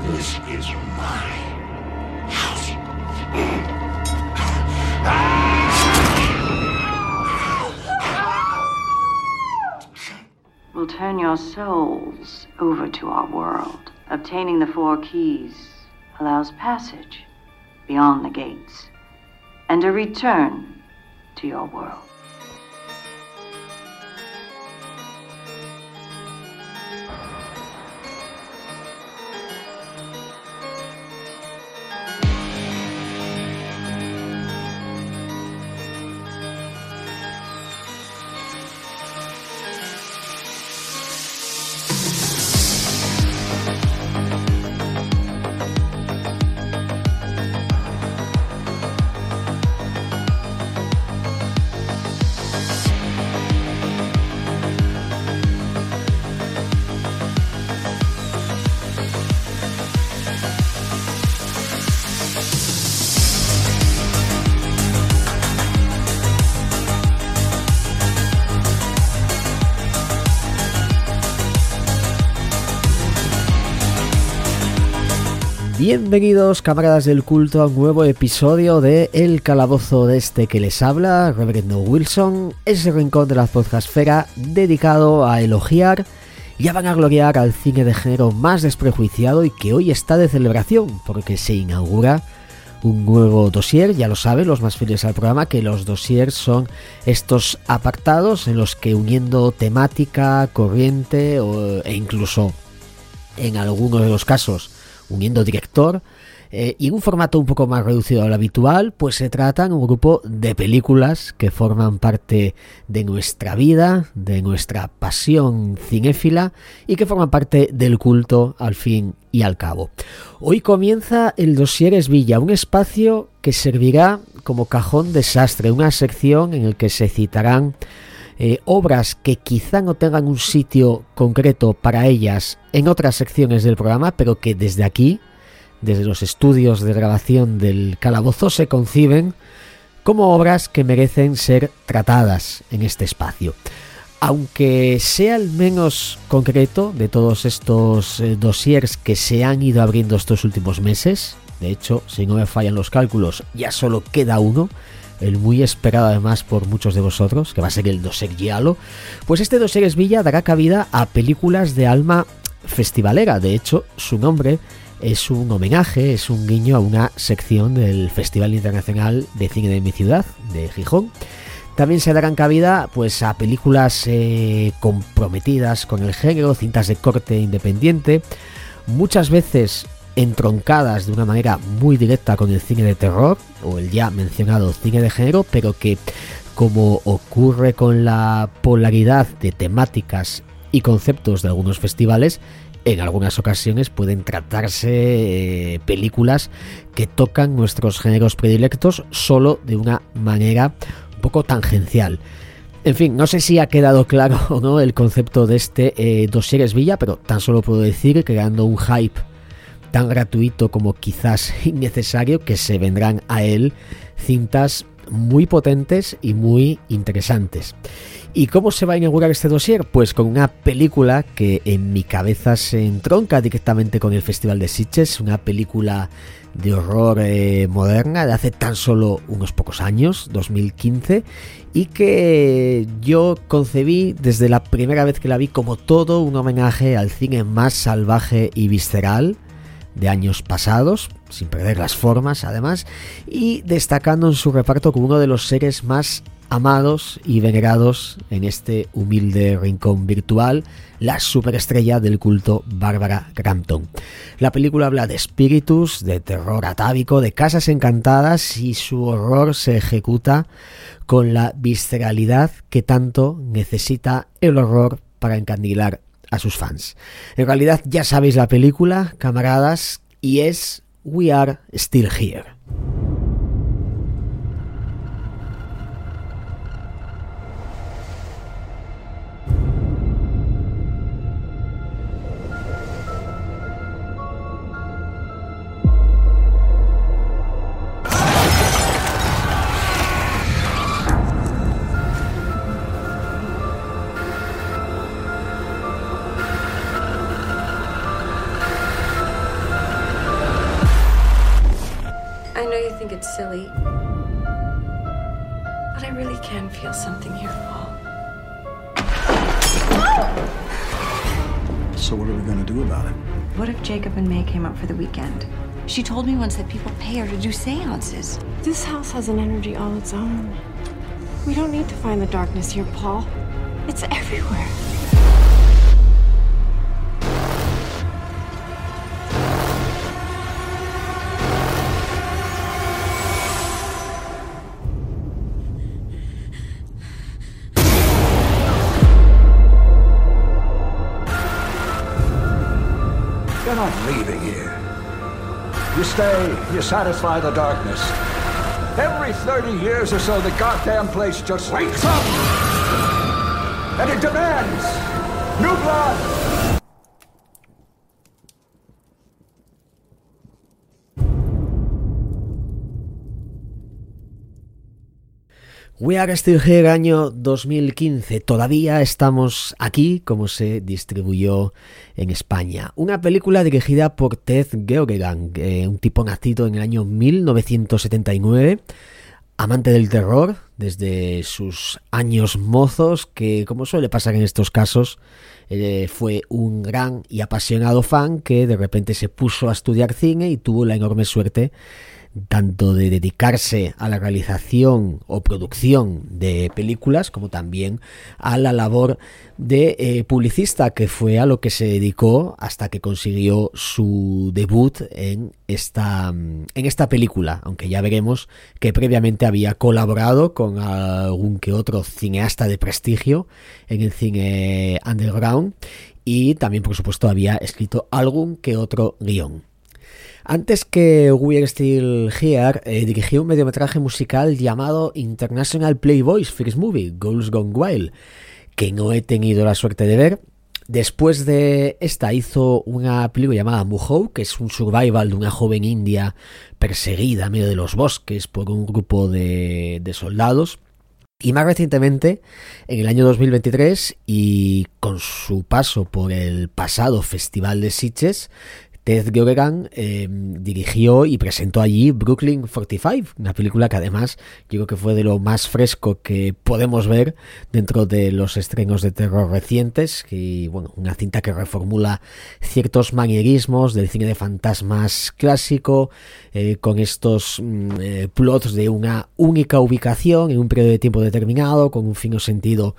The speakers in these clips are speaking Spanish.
This is my house. We'll turn your souls over to our world. Obtaining the four keys allows passage beyond the gates and a return to your world. Bienvenidos camaradas del culto a un nuevo episodio de El Calabozo de este que les habla, Reverendo Wilson, ese rincón de la podcastfera dedicado a elogiar y a vanagloriar al cine de género más desprejuiciado y que hoy está de celebración porque se inaugura un nuevo dossier, ya lo saben los más fieles al programa que los dossiers son estos apartados en los que uniendo temática, corriente e incluso en algunos de los casos uniendo director, eh, y en un formato un poco más reducido al habitual, pues se tratan un grupo de películas que forman parte de nuestra vida, de nuestra pasión cinéfila y que forman parte del culto al fin y al cabo. Hoy comienza el dossier Villa, un espacio que servirá como cajón desastre, una sección en el que se citarán eh, obras que quizá no tengan un sitio concreto para ellas en otras secciones del programa, pero que desde aquí, desde los estudios de grabación del calabozo, se conciben como obras que merecen ser tratadas en este espacio. Aunque sea el menos concreto de todos estos eh, dossiers que se han ido abriendo estos últimos meses, de hecho, si no me fallan los cálculos, ya solo queda uno, el muy esperado además por muchos de vosotros, que va a ser el Dossier Giallo, pues este Dossier Villa dará cabida a películas de alma festivalera. De hecho, su nombre es un homenaje, es un guiño a una sección del Festival Internacional de Cine de mi ciudad, de Gijón. También se darán cabida pues, a películas eh, comprometidas con el género, cintas de corte independiente, muchas veces entroncadas de una manera muy directa con el cine de terror o el ya mencionado cine de género, pero que como ocurre con la polaridad de temáticas y conceptos de algunos festivales, en algunas ocasiones pueden tratarse eh, películas que tocan nuestros géneros predilectos solo de una manera un poco tangencial. En fin, no sé si ha quedado claro o no el concepto de este eh, Villa, pero tan solo puedo decir, creando un hype tan gratuito como quizás innecesario que se vendrán a él cintas muy potentes y muy interesantes. ¿Y cómo se va a inaugurar este dossier? Pues con una película que en mi cabeza se entronca directamente con el Festival de Sitges, una película de horror eh, moderna de hace tan solo unos pocos años, 2015, y que yo concebí desde la primera vez que la vi como todo un homenaje al cine más salvaje y visceral de años pasados, sin perder las formas además, y destacando en su reparto como uno de los seres más amados y venerados en este humilde rincón virtual, la superestrella del culto Bárbara Crampton. La película habla de espíritus, de terror atávico, de casas encantadas y su horror se ejecuta con la visceralidad que tanto necesita el horror para encandilar a sus fans. En realidad ya sabéis la película, camaradas, y es We Are Still Here. Silly. But I really can feel something here, Paul. So what are we gonna do about it? What if Jacob and May came up for the weekend? She told me once that people pay her to do seances. This house has an energy all its own. We don't need to find the darkness here, Paul. It's everywhere. You satisfy the darkness. Every 30 years or so, the goddamn place just wakes up! And it demands new blood! We Are Still Here año 2015. Todavía estamos aquí como se distribuyó en España. Una película dirigida por Ted Geoghegan, eh, un tipo nacido en el año 1979, amante del terror desde sus años mozos, que como suele pasar en estos casos, eh, fue un gran y apasionado fan que de repente se puso a estudiar cine y tuvo la enorme suerte tanto de dedicarse a la realización o producción de películas como también a la labor de eh, publicista que fue a lo que se dedicó hasta que consiguió su debut en esta, en esta película. Aunque ya veremos que previamente había colaborado con algún que otro cineasta de prestigio en el cine underground. Y también por supuesto había escrito algún que otro guion antes que We're Still Here, eh, dirigió un mediometraje musical llamado International Playboys First Movie, Girls Gone Wild, que no he tenido la suerte de ver. Después de esta hizo una película llamada Mujo, que es un survival de una joven india perseguida en medio de los bosques por un grupo de, de soldados. Y más recientemente, en el año 2023, y con su paso por el pasado Festival de Sitges, Ted Geoghegan eh, dirigió y presentó allí Brooklyn 45, una película que además yo creo que fue de lo más fresco que podemos ver dentro de los estrenos de terror recientes, y bueno, una cinta que reformula ciertos manierismos del cine de fantasmas clásico, eh, con estos mm, eh, plots de una única ubicación en un periodo de tiempo determinado, con un fino sentido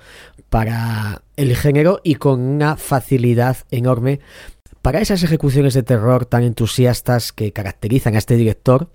para el género y con una facilidad enorme para esas ejecuciones de terror tan entusiastas que caracterizan a este director,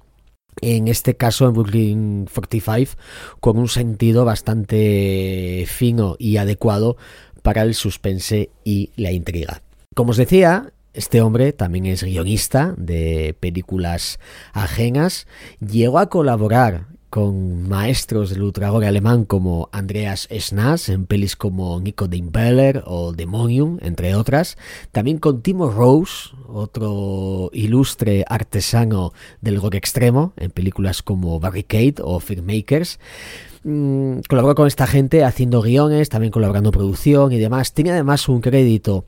en este caso en Brooklyn 45, con un sentido bastante fino y adecuado para el suspense y la intriga. Como os decía, este hombre también es guionista de películas ajenas. Llegó a colaborar con maestros del ultragore alemán como Andreas Schnaas en pelis como Nico de Impeller o Demonium, entre otras. También con Timo Rose, otro ilustre artesano del gore extremo, en películas como Barricade o Filmmakers. Mm, colaboró con esta gente haciendo guiones, también colaborando producción y demás. Tiene además un crédito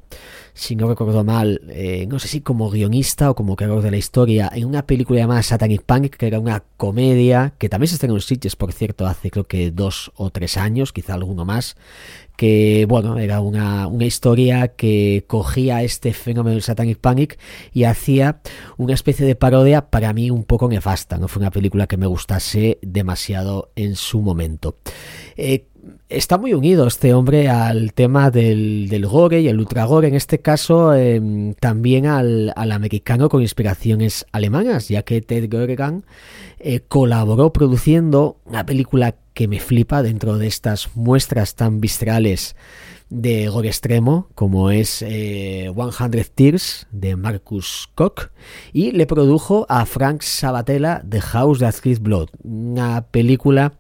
si no recuerdo mal, eh, no sé si como guionista o como creador de la historia, en una película llamada Satanic Panic, que era una comedia, que también se estrenó en Sitges, por cierto, hace creo que dos o tres años, quizá alguno más, que bueno, era una, una, historia que cogía este fenómeno del Satanic Panic y hacía una especie de parodia para mí un poco nefasta, no fue una película que me gustase demasiado en su momento. Eh, está muy unido este hombre al tema del, gore y el ultragore, en este caso eh, también al, americano con inspiraciones alemanas, ya que Ted Geoghegan eh, colaboró produciendo una película que me flipa dentro de estas muestras tan viscerales de gore extremo como es eh, 100 Tears de Marcus Koch y le produjo a Frank Sabatella The House That Gives Blood, una película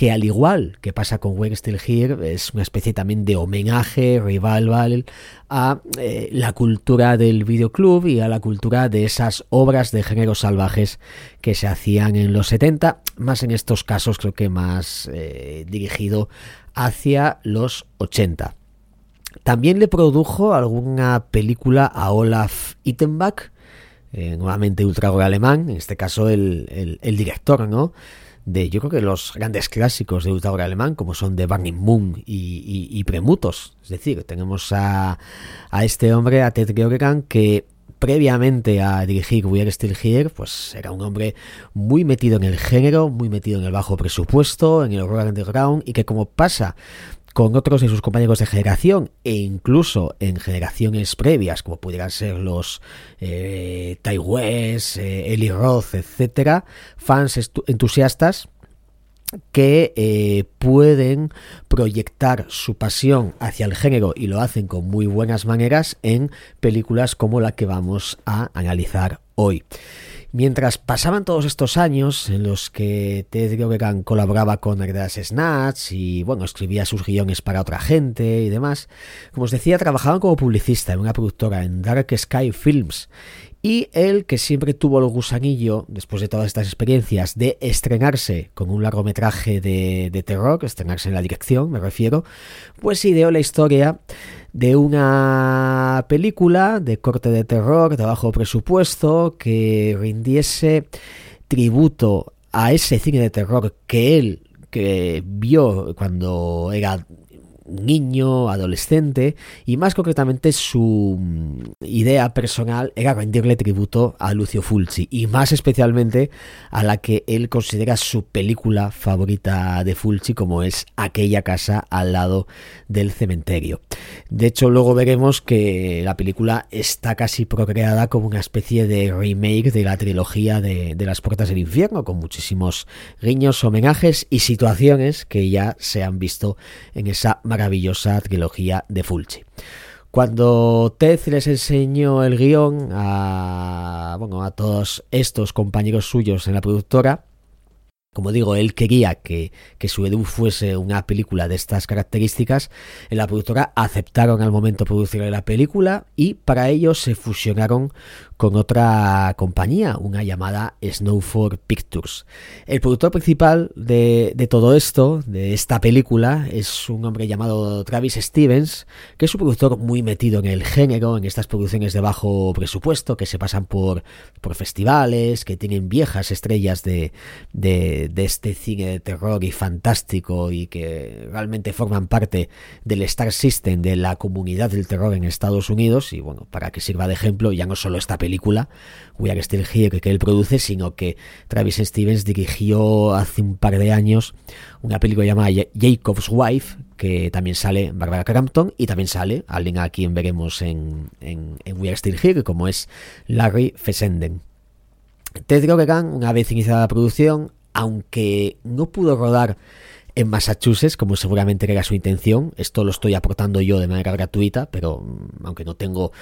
que al igual que pasa con We're Still Here, es una especie también de homenaje, revival a eh, la cultura del videoclub y a la cultura de esas obras de géneros salvajes que se hacían en los 70, más en estos casos creo que más eh, dirigido hacia los 80. También le produjo alguna película a Olaf Ittenbach, eh, nuevamente ultra alemán, en este caso el, el, director, ¿no? De yo creo que los grandes clásicos de ultra alemán como son The Burning Moon y, Premutos. Es decir tenemos a, a este hombre a Ted Geoghegan que previamente a dirigir We Are Still Here, pues era un hombre muy metido en el género, muy metido en el bajo presupuesto, en el horror underground, y que como pasa con otros de sus compañeros de generación e incluso en generaciones previas, como pudieran ser los eh, eh, Eli Roth, etcétera, fans entusiastas que eh, pueden proyectar su pasión hacia el género y lo hacen con muy buenas maneras en películas como la que vamos a analizar hoy. Mientras pasaban todos estos años en los que Ted Geoghegan colaboraba con Agdas Snatch y bueno, escribía sus guiones para otra gente y demás, como os decía, trabajaban como publicista en una productora en Dark Sky Films y él, que siempre tuvo el gusanillo, después de todas estas experiencias, de estrenarse con un largometraje de, de terror, estrenarse en la dirección, me refiero, pues ideó la historia de una película de corte de terror, de bajo presupuesto, que rindiese tributo a ese cine de terror que él que vio cuando era niño, adolescente, y más concretamente su mm, idea personal era rendirle tributo a Lucio Fulci, y más especialmente a la que él considera su película favorita de Fulci, como es Aquella casa al lado del cementerio. De hecho, luego veremos que la película está casi procreada como una especie de remake de la trilogía de, las puertas del infierno, con muchísimos guiños, homenajes y situaciones que ya se han visto en esa maravillosa trilogía de Fulci. Cuando Ted les enseñó el guion a, bueno, a todos estos compañeros suyos en la productora, como digo, él quería que, que su Edu fuese una película de estas características. En la productora aceptaron al momento producir la película y para ello se fusionaron con otra compañía, una llamada Snowford Pictures. El productor principal de, todo esto, de esta película, es un hombre llamado Travis Stevens, que es un productor muy metido en el género, en estas producciones de bajo presupuesto, que se pasan por, por festivales, que tienen viejas estrellas de, de, de este cine de terror y fantástico y que realmente forman parte del Star System, de la comunidad del terror en Estados Unidos. Y bueno, para que sirva de ejemplo, ya no solo esta película, película, We Are Still Here, que él produce, sino que Travis Stevens dirigió hace un par de años una película llamada Jacob's Wife, que también sale Barbara Crampton y también sale alguien a quien veremos en, en, We Are Still Here, como es Larry Fessenden. Ted Geoghegan, una vez iniciada la producción, aunque no pudo rodar en Massachusetts, como seguramente era su intención. Esto lo estoy aportando yo de manera gratuita, pero mm, aunque no tengo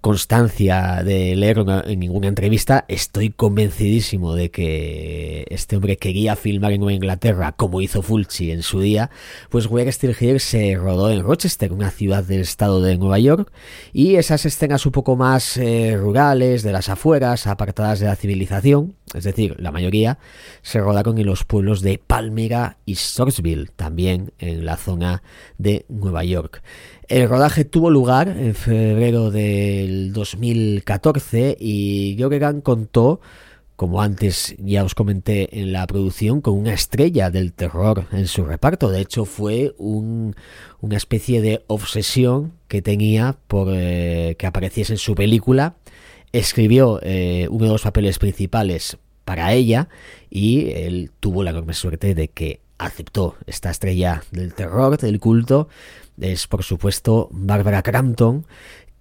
constancia de leerlo en ninguna entrevista, estoy convencidísimo de que este hombre quería filmar en Nueva Inglaterra, como hizo Fulci en su día. Pues Where Still se rodó en Rochester, una ciudad del estado de Nueva York, y esas escenas un poco más eh, rurales, de las afueras, apartadas de la civilización, es decir, la mayoría, se rodaron en los pueblos de Palmyra y Sourceville, también en la zona de Nueva York. El rodaje tuvo lugar en febrero del 2014 y Geoghegan contó, como antes ya os comenté en la producción, con una estrella del terror en su reparto. De hecho, fue una especie de obsesión que tenía por eh, que apareciese en su película escribió eh, uno de los papeles principales para ella y él tuvo la enorme suerte de que aceptó esta estrella del terror, del culto. Es por supuesto Barbara Crampton,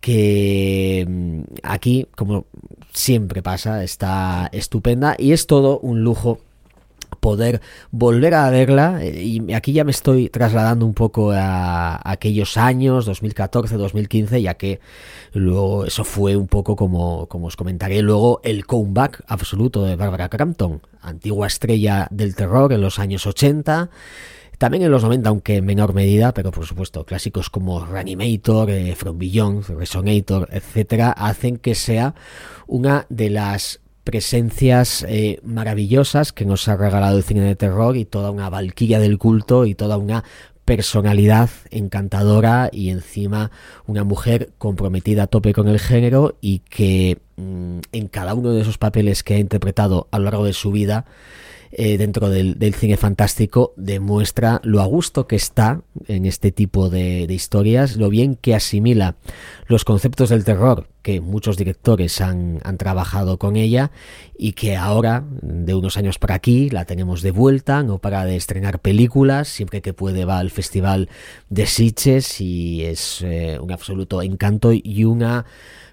que mm, aquí, como siempre pasa, está estupenda y es todo un lujo poder volver a verla eh, y aquí ya me estoy trasladando un poco a, aquellos años 2014 2015 ya que luego eso fue un poco como, como os comentaré luego el comeback absoluto de Barbara Crampton antigua estrella del terror en los años 80 también en los 90, aunque en menor medida, pero por supuesto, clásicos como Reanimator, eh, From Beyond, Resonator, etcétera, hacen que sea una de las presencias eh, maravillosas que nos ha regalado el cine de terror y toda una valquilla del culto y toda una personalidad encantadora y encima una mujer comprometida a tope con el género y que mm, en cada uno de esos papeles que ha interpretado a lo largo de su vida, eh, dentro del, cine fantástico demuestra lo a gusto que está en este tipo de, historias, lo bien que asimila los conceptos del terror que muchos directores han, trabajado con ella y que ahora, de unos años para aquí, la tenemos de vuelta, no para de estrenar películas, siempre que puede va al Festival de Sitges y es eh, un absoluto encanto y una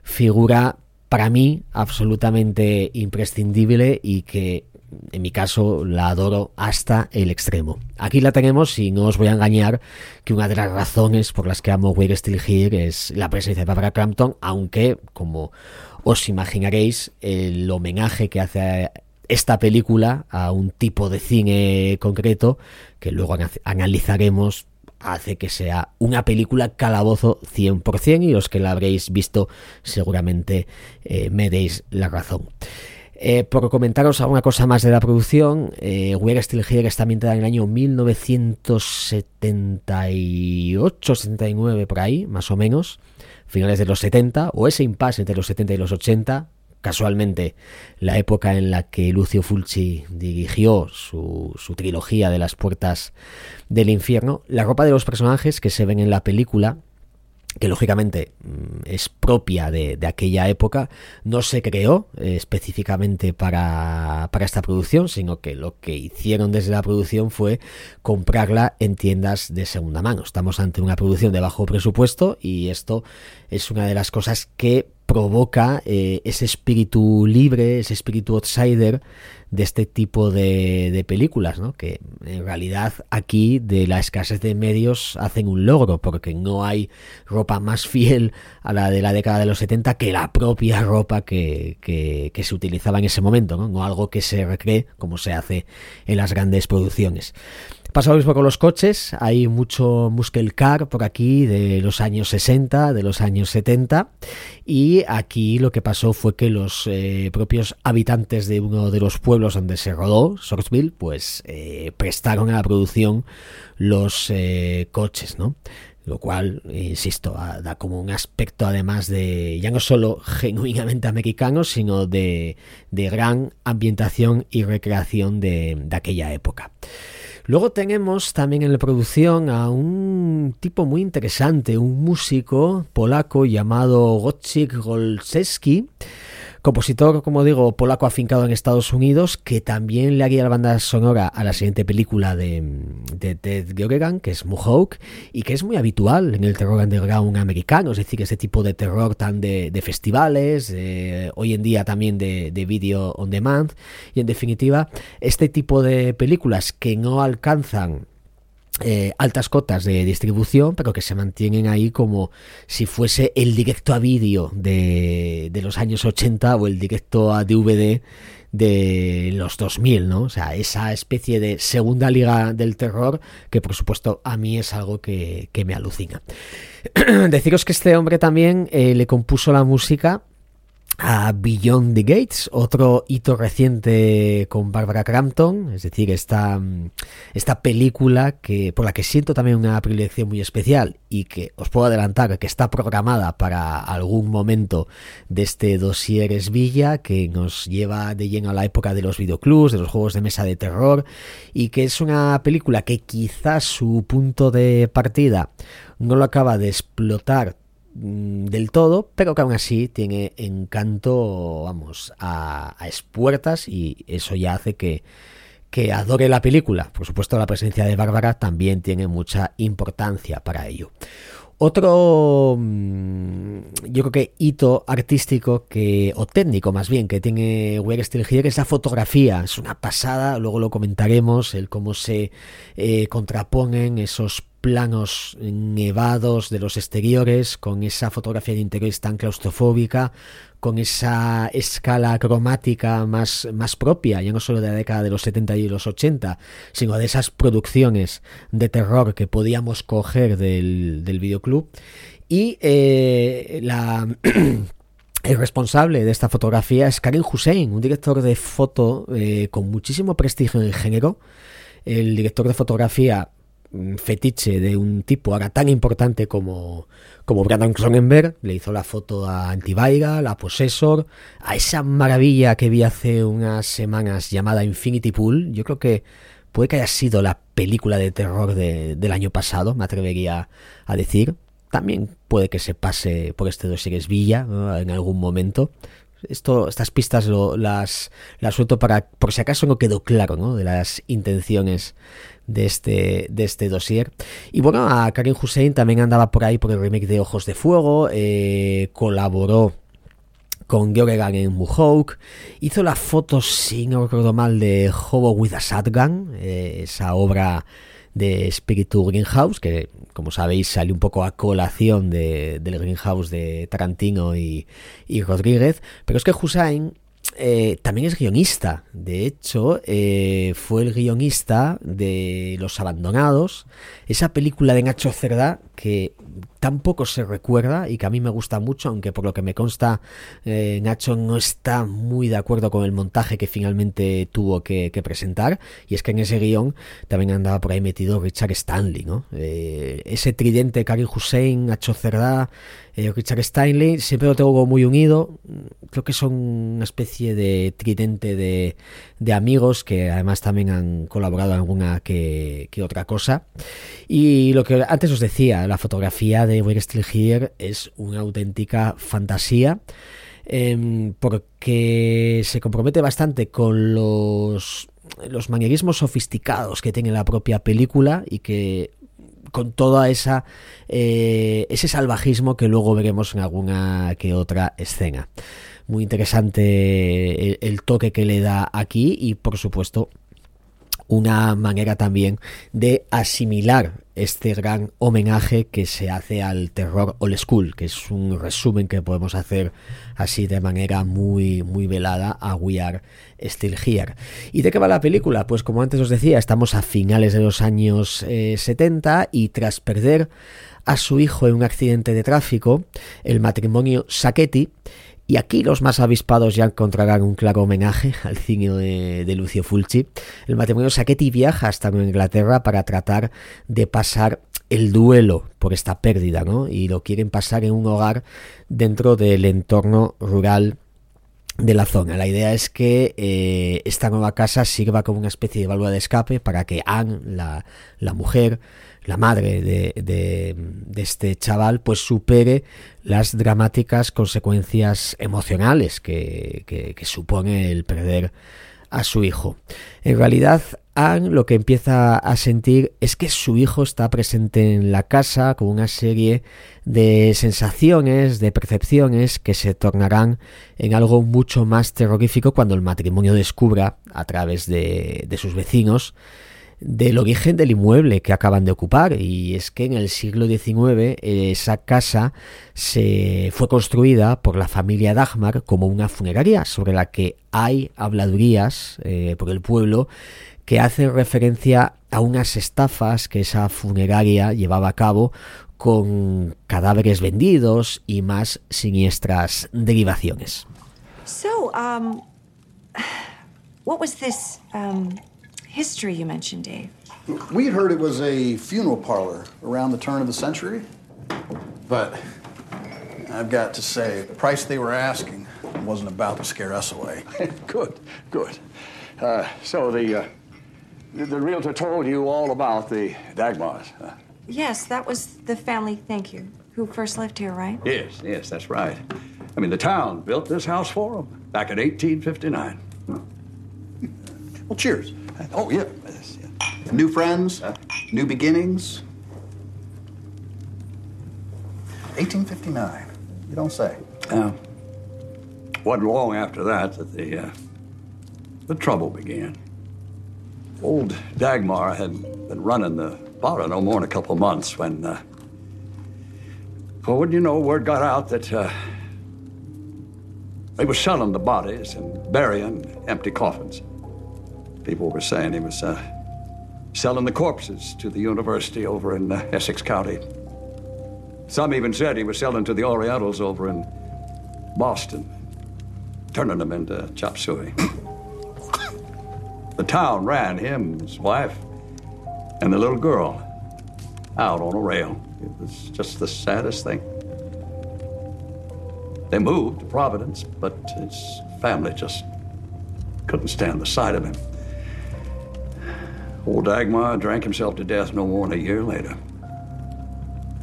figura para mí absolutamente imprescindible y que en mi caso la adoro hasta el extremo. Aquí la tenemos y no os voy a engañar que una de las razones por las que amo We're Still Here es la presencia de Barbara Crampton, aunque como os imaginaréis el homenaje que hace esta película a un tipo de cine concreto que luego analizaremos hace que sea una película calabozo 100% y los que la habréis visto seguramente eh, me deis la razón. Eh, por comentaros alguna cosa más de la producción, eh, We're Still Here está ambientada en el año 1978-79, por ahí, más o menos, finales de los 70, o ese impasse entre los 70 y los 80, casualmente la época en la que Lucio Fulci dirigió su, su, trilogía de las puertas del infierno. La ropa de los personajes que se ven en la película que lógicamente mm, es propia de, aquella época, no se creó eh, específicamente para, para, esta producción, sino que lo que hicieron desde la producción fue comprarla en tiendas de segunda mano. Estamos ante una producción de bajo presupuesto y esto es una de las cosas que provoca eh, ese espíritu libre, ese espíritu outsider de este tipo de, películas, ¿no? que en realidad aquí de la escasez de medios hacen un logro, porque no hay ropa más fiel a la de la década de los 70 que la propia ropa que, que, se utilizaba en ese momento, ¿no? no algo que se recree como se hace en las grandes producciones. Pasa lo mismo con los coches, hay mucho muscle car por aquí de los años 60, de los años 70 y aquí lo que pasó fue que los eh, propios habitantes de uno de los pueblos donde se rodó, Sourceville, pues eh, prestaron a la producción los eh, coches, ¿no? lo cual, insisto, da como un aspecto además de ya no solo genuinamente americano, sino de, gran ambientación y recreación de aquella época. Luego tenemos también en la producción a un tipo muy interesante, un músico polaco llamado Wojciech Golczewski, Compositor, como digo, polaco afincado en Estados Unidos, que también le haría la banda sonora a la siguiente película de, de Ted Geoghegan, que es Mohawk, y que es muy habitual en el terror underground americano, es decir, ese tipo de terror tan de, festivales, hoy en día también de, de video on demand, y en definitiva, este tipo de películas que no alcanzan eh, altas cotas de distribución, pero que se mantienen ahí como si fuese el directo a vídeo de, los años 80 o el directo a DVD de los 2000, ¿no? O sea, esa especie de segunda liga del terror que por supuesto a mí es algo que, que me alucina. Deciros que este hombre también eh, le compuso la música a Beyond the Gates, otro hito reciente con Barbara Crampton, es decir, esta, esta película que, por la que siento también una predilección muy especial y que os puedo adelantar que está programada para algún momento de este dossier Villa que nos lleva de lleno a la época de los videoclubs, de los juegos de mesa de terror y que es una película que quizás su punto de partida no lo acaba de explotar Mm, del todo, pero que aún así tiene encanto, vamos, a, a espuertas y eso ya hace que, que adore la película. Por supuesto, la presencia de Bárbara también tiene mucha importancia para ello. Otro, mm, yo creo que hito artístico que, o técnico más bien, que tiene We're Still Here es la fotografía. Es una pasada, luego lo comentaremos, el cómo se eh, contraponen esos planos nevados de los exteriores, con esa fotografía de interiores tan claustrofóbica, con esa escala cromática más, más propia, ya no solo de la década de los 70 y los 80, sino de esas producciones de terror que podíamos coger del, del videoclub. Y eh. El responsable de esta fotografía es Karim Hussein, un director de foto eh, con muchísimo prestigio en el género. El director de fotografía fetiche de un tipo ahora tan importante como, como Brandon Cronenberg. Le hizo la foto a Antivaiga, la Possessor, a esa maravilla que vi hace unas semanas llamada Infinity Pool. Yo creo que puede que haya sido la película de terror del año pasado, me atrevería a decir. También puede que se pase por este dossier Villa en algún momento esto, estas pistas lo, las, las suelto para, por si acaso no quedó claro, ¿no? De las intenciones de este, de este dossier. Y bueno, a Karim Hussein también andaba por ahí por el remake de Ojos de Fuego, eh, colaboró con Georgegan en Muhawk, hizo la foto, si no recuerdo mal, de Hobo with a Shotgun, eh, esa obra de Spiritu Greenhouse, que como sabéis salió un poco a colación de, del Greenhouse de Tarantino y, y Rodríguez, pero es que Hussein eh, también es guionista. De hecho, eh, fue el guionista de Los Abandonados, esa película de Nacho Cerda que tampoco se recuerda y que a mí me gusta mucho, aunque por lo que me consta, eh, Nacho no está muy de acuerdo con el montaje que finalmente tuvo que, presentar. Y es que en ese guion también andaba por ahí metido Richard Stanley, ¿no? ese tridente Karim Hussein, Nacho Cerda eh, Richard Steinley siempre lo tengo muy unido. Creo que son una especie de tridente de, de amigos que además también han colaborado en alguna que, otra cosa. Y lo que antes os decía, la fotografía de We're Still Here es una auténtica fantasía. Em, porque se compromete bastante con los los manierismos sofisticados que tiene la propia película y que con toda esa eh, ese salvajismo que luego veremos en alguna que otra escena. Muy interesante el, toque que le da aquí y por supuesto una manera también de asimilar este gran homenaje que se hace al terror old school, que es un resumen que podemos hacer así de manera muy muy velada a We Are Still Here. ¿Y de qué va la película? Pues como antes os decía, estamos a finales de los años 70 eh, y tras perder a su hijo en un accidente de tráfico, el matrimonio Sacchetti y aquí los más avispados ya encontrarán un claro homenaje al cine de, Lucio Fulci. El matrimonio Sacchetti viaja hasta Inglaterra para tratar de pasar el duelo por esta pérdida, ¿no? Y lo quieren pasar en un hogar dentro del entorno rural de la zona. La idea es que eh, esta nueva casa sirva como una especie de válvula de escape para que Anne, la, la mujer, la madre de, de, este chaval, pues supere las dramáticas consecuencias emocionales que, que, supone el perder a su hijo. En realidad, Anne lo que empieza a sentir es que su hijo está presente en la casa con una serie de sensaciones, de percepciones que se tornarán en algo mucho más terrorífico cuando el matrimonio descubra, a través de, de sus vecinos, del origen del inmueble que acaban de ocupar y es que en el siglo XIX esa casa se fue construida por la familia Dagmar como una funeraria sobre la que hay habladurías eh, por el pueblo que hacen referencia a unas estafas que esa funeraria llevaba a cabo con cadáveres vendidos y más siniestras derivaciones. So, um, what was this um, history you mentioned, Dave. We had heard it was a funeral parlor around the turn of the century, but I've got to say, the price they were asking wasn't about to scare us away. good, good. Uh, so the, uh, the realtor told you all about the Dagmars. Huh? Yes, that was the family, thank you, who first lived here, right? Yes, yes, that's right. I mean, the town built this house for them back in 1859. Well, cheers. Oh, yeah. New friends, new beginnings. 1859. You don't say. Uh, wasn't long after that that the, uh, the trouble began. Old Dagmar had been running the bar no more than a couple months when, uh, well, wouldn't you know, word got out that uh, they were selling the bodies and burying empty coffins. People were saying he was uh, selling the corpses to the university over in uh, Essex County. Some even said he was selling to the Orientals over in Boston, turning them into chop suey. the town ran him, his wife, and the little girl out on a rail. It was just the saddest thing. They moved to Providence, but his family just couldn't stand the sight of him. Old Dagmar drank himself to death no more than a year later.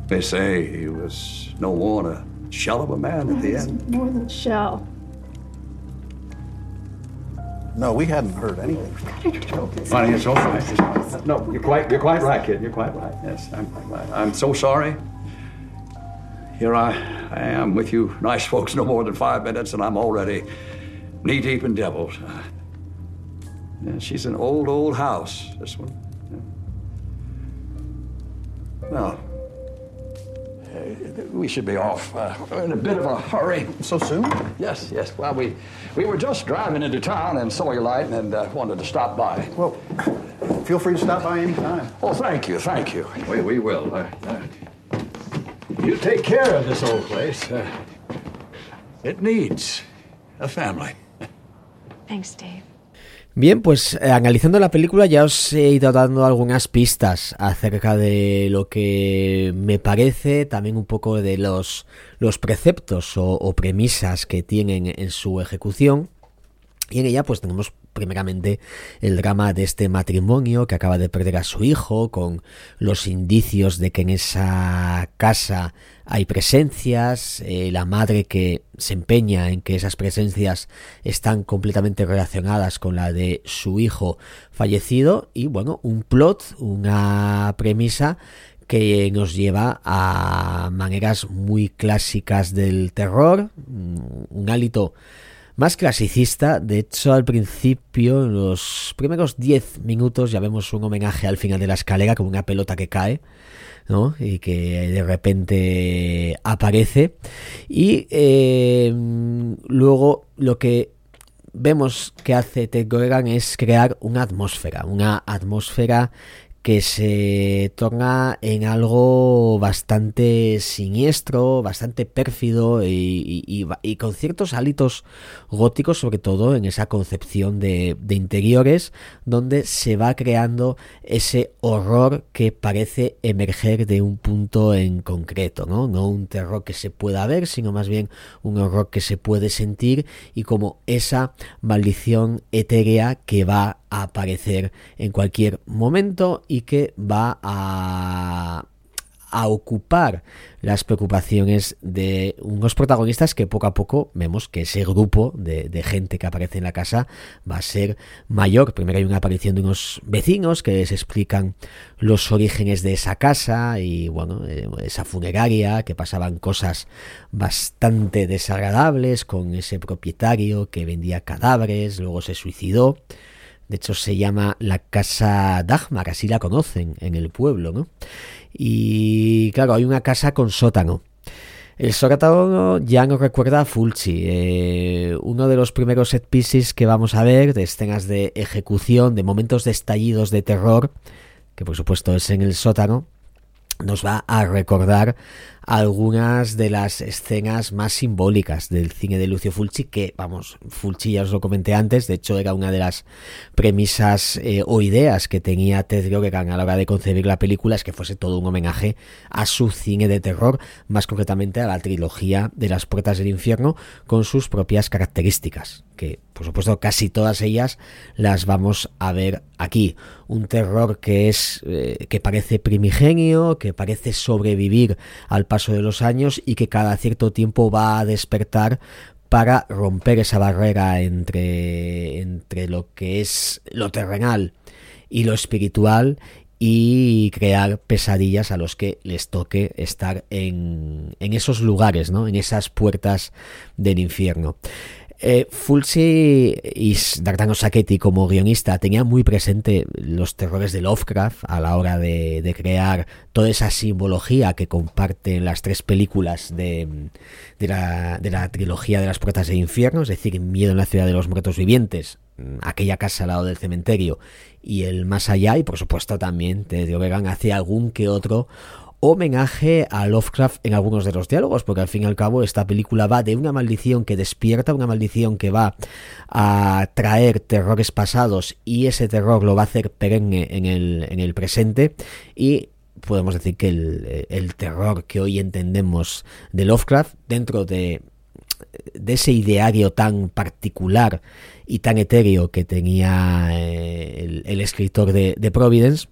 They say he was no more than a shell of a man at the end. More than shell. No, we hadn't heard anything. Funny, it's all right. It's all right. No, you're quite, you're quite right, kid. You're quite right. Yes, I'm quite right. I'm so sorry. Here I, I am with you nice folks no more than five minutes, and I'm already knee deep in devils. Yeah, she's an old, old house, this one. Yeah. Well, uh, we should be off. Uh, we're in a bit of a hurry. So soon? Yes, yes. Well, we, we were just driving into town and saw your light and uh, wanted to stop by. Well, feel free to stop by any time. Oh, thank you, thank you. We, we will. Uh, uh, you take care of this old place. Uh, it needs a family. Thanks, Dave. Bien, pues eh, analizando la película ya os he ido dando algunas pistas acerca de lo que me parece, también un poco de los, los preceptos o, o premisas que tienen en su ejecución. Y en ella pues tenemos primeramente el drama de este matrimonio que acaba de perder a su hijo, con los indicios de que en esa casa hay presencias, eh, la madre que se empeña en que esas presencias están completamente relacionadas con la de su hijo fallecido y bueno, un plot, una premisa que nos lleva a maneras muy clásicas del terror, un hálito más clasicista. De hecho, al principio, en los primeros 10 minutos, ya vemos un homenaje al final de la escalera, como una pelota que cae. ¿no? y que de repente aparece y eh, luego lo que vemos que hace Ted Goegan es crear una atmósfera, una atmósfera que se torna en algo bastante siniestro, bastante pérfido y, con ciertos hálitos góticos, sobre todo en esa concepción de, de, interiores, donde se va creando ese horror que parece emerger de un punto en concreto, ¿no? No un terror que se pueda ver, sino más bien un horror que se puede sentir y como esa maldición etérea que va aparecer en cualquier momento y que va a, a ocupar las preocupaciones de unos protagonistas que poco a poco vemos que ese grupo de, de, gente que aparece en la casa va a ser mayor. Primero hay una aparición de unos vecinos que les explican los orígenes de esa casa y bueno, esa funeraria, que pasaban cosas bastante desagradables con ese propietario que vendía cadáveres, luego se suicidó. De hecho, se llama la Casa Dagmar, así la conocen en el pueblo, ¿no? Y claro, hay una casa con sótano. El sótano ya nos recuerda a Fulci, eh, uno de los primeros set pieces que vamos a ver, de escenas de ejecución, de momentos de estallidos de terror, que por supuesto es en el sótano, nos va a recordar algunas de las escenas más simbólicas del cine de Lucio Fulci, que, vamos, Fulci ya os lo comenté antes, de hecho era una de las premisas eh, o ideas que tenía Ted Geoghegan a la hora de concebir la película, es que fuese todo un homenaje a su cine de terror, más concretamente a la trilogía de las puertas del infierno, con sus propias características, que por supuesto casi todas ellas las vamos a ver aquí. Un terror que es, eh, que parece primigenio, que parece sobrevivir al paso de los años y que cada cierto tiempo va a despertar para romper esa barrera entre, entre lo que es lo terrenal y lo espiritual y crear pesadillas a los que les toque estar en, en esos lugares, ¿no? en esas puertas del infierno. Eh, Fulci y D'Artagnan Sacchetti como guionista tenía muy presente los terrores de Lovecraft a la hora de, crear toda esa simbología que comparten las tres películas de, la, trilogía de las puertas del infierno, es decir, Miedo en la ciudad de los muertos vivientes, aquella casa al lado del cementerio y el más allá y por supuesto también Teddy Obegan hace algún que otro homenaje a Lovecraft en algunos de los diálogos, porque al fin y al cabo esta película va de una maldición que despierta, una maldición que va a traer terrores pasados y ese terror lo va a hacer perenne en el, en el presente. Y podemos decir que el, terror que hoy entendemos de Lovecraft, dentro de, de ese ideario tan particular y tan etéreo que tenía eh, el, escritor de Providence,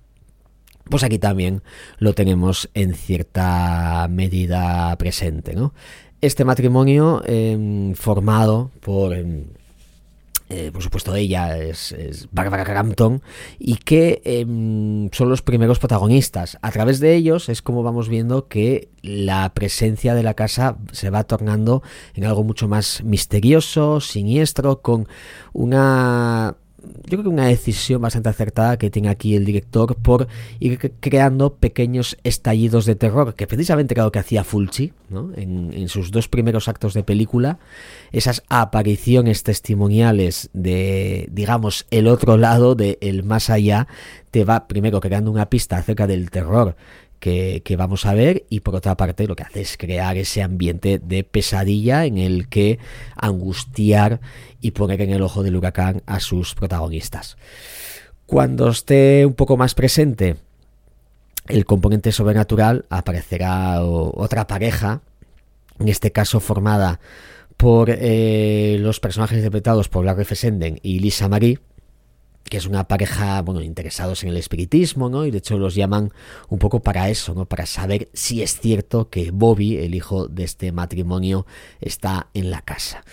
pues aquí también lo tenemos en cierta medida presente. ¿no? Este matrimonio eh, formado por... Eh, eh, por supuesto ella es, es Barbara y que eh, son los primeros protagonistas. A través de ellos es como vamos viendo que la presencia de la casa se va tornando en algo mucho más misterioso, siniestro, con una yo creo que una decisión bastante acertada que tiene aquí el director por ir creando pequeños estallidos de terror, que precisamente era lo que hacía Fulci ¿no? en, en, sus dos primeros actos de película, esas apariciones testimoniales de, digamos, el otro lado, de el más allá, te va primero creando una pista acerca del terror que, vamos a ver y por otra parte lo que hace es crear ese ambiente de pesadilla en el que angustiar y poner en el ojo del huracán a sus protagonistas. Cuando esté un poco más presente el componente sobrenatural aparecerá otra pareja, en este caso formada por eh, los personajes interpretados por Larry Fessenden y Lisa Marie, que es una pareja, bueno, interesados en el espiritismo, ¿no? Y de hecho los llaman un poco para eso, ¿no? Para saber si es cierto que Bobby, el hijo de este matrimonio, está en la casa.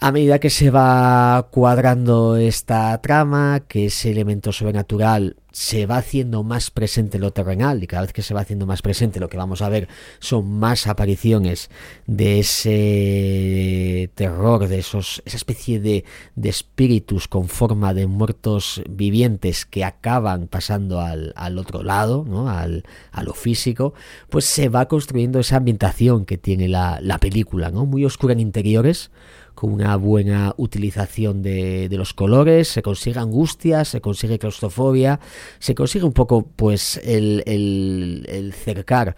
A medida que se va cuadrando esta trama, que ese elemento sobrenatural se va haciendo más presente lo terrenal y cada vez que se va haciendo más presente lo que vamos a ver son más apariciones de ese terror, de esos, esa especie de, de espíritus con forma de muertos vivientes que acaban pasando al, al otro lado, ¿no? al, a lo físico, pues se va construyendo esa ambientación que tiene la, la película, ¿no? muy oscura en interiores, con una buena utilización de, de, los colores, se consigue angustia, se consigue claustrofobia, se consigue un poco pues el, cercar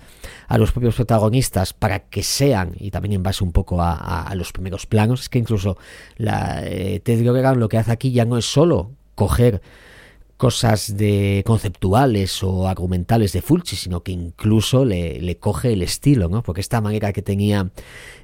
a los propios protagonistas para que sean, y también en base un poco a, a, los primeros planos, es que incluso la, eh, Ted lo que hace aquí ya no es solo coger cosas de conceptuales o argumentales de Fulci, sino que incluso le, le, coge el estilo, ¿no? Porque esta manera que tenía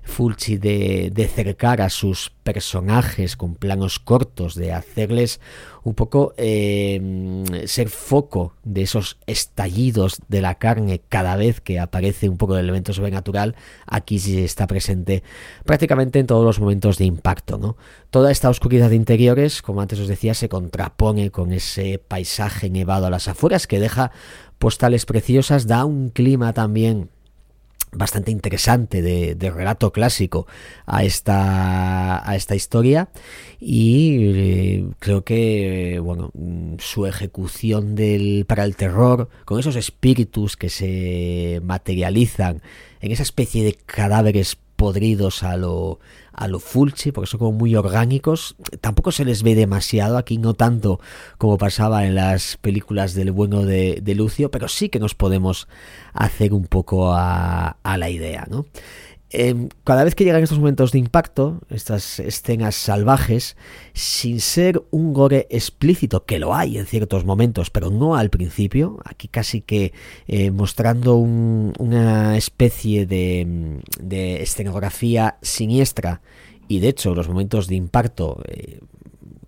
Fulci de, de cercar a sus personajes con planos cortos, de hacerles un poco eh, ser foco de esos estallidos de la carne cada vez que aparece un poco de elemento sobrenatural, aquí sí está presente prácticamente en todos los momentos de impacto. ¿no? Toda esta oscuridad de interiores, como antes os decía, se contrapone con ese paisaje nevado a las afueras que deja postales preciosas, da un clima también bastante interesante de, relato clásico a esta, historia. Y eh, creo que bueno su ejecución para el terror con esos espíritus que se materializan en esa especie de cadáveres podridos a lo, a lo Fulci, porque son como muy orgánicos. Tampoco se les ve demasiado, aquí no tanto como pasaba en las películas del bueno de, de Lucio, pero sí que nos podemos hacer un poco a, a la idea, ¿no? Eh, cada vez que llegan estos momentos de impacto, estas escenas salvajes, sin ser un gore explícito, que lo hay en ciertos momentos, pero no al principio, aquí casi que eh, mostrando un, una especie de, de, escenografía siniestra, y de hecho los momentos de impacto eh,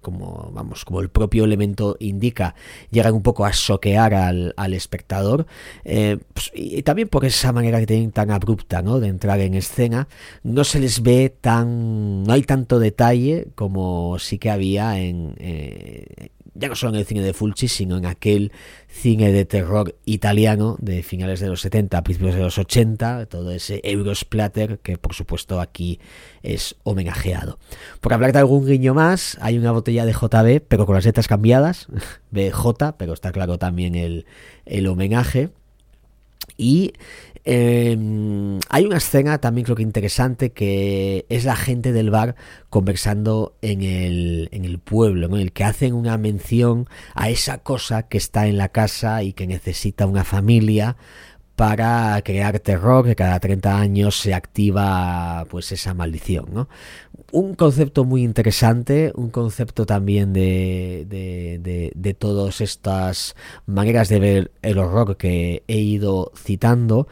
como vamos como el propio elemento indica llegan un poco a soquear al, al espectador eh, pues, y, también por esa manera que tienen tan abrupta ¿no? de entrar en escena no se les ve tan no hay tanto detalle como sí que había en eh, ya no solo en el cine de Fulci, sino en aquel cine de terror italiano de finales de los 70, principios de los 80, todo ese Eurosplatter que por supuesto aquí es homenajeado. Por hablar de algún guiño más, hay una botella de JB, pero con las letras cambiadas, BJ, pero está claro también el, el homenaje. Y eh, hay una escena también creo que interesante que es la gente del bar conversando en el, en el pueblo, ¿no? en el que hacen una mención a esa cosa que está en la casa y que necesita una familia para crear terror, que cada 30 años se activa pues esa maldición. ¿no? Un concepto muy interesante, un concepto también de, de, de, todas estas maneras de ver el horror que he ido citando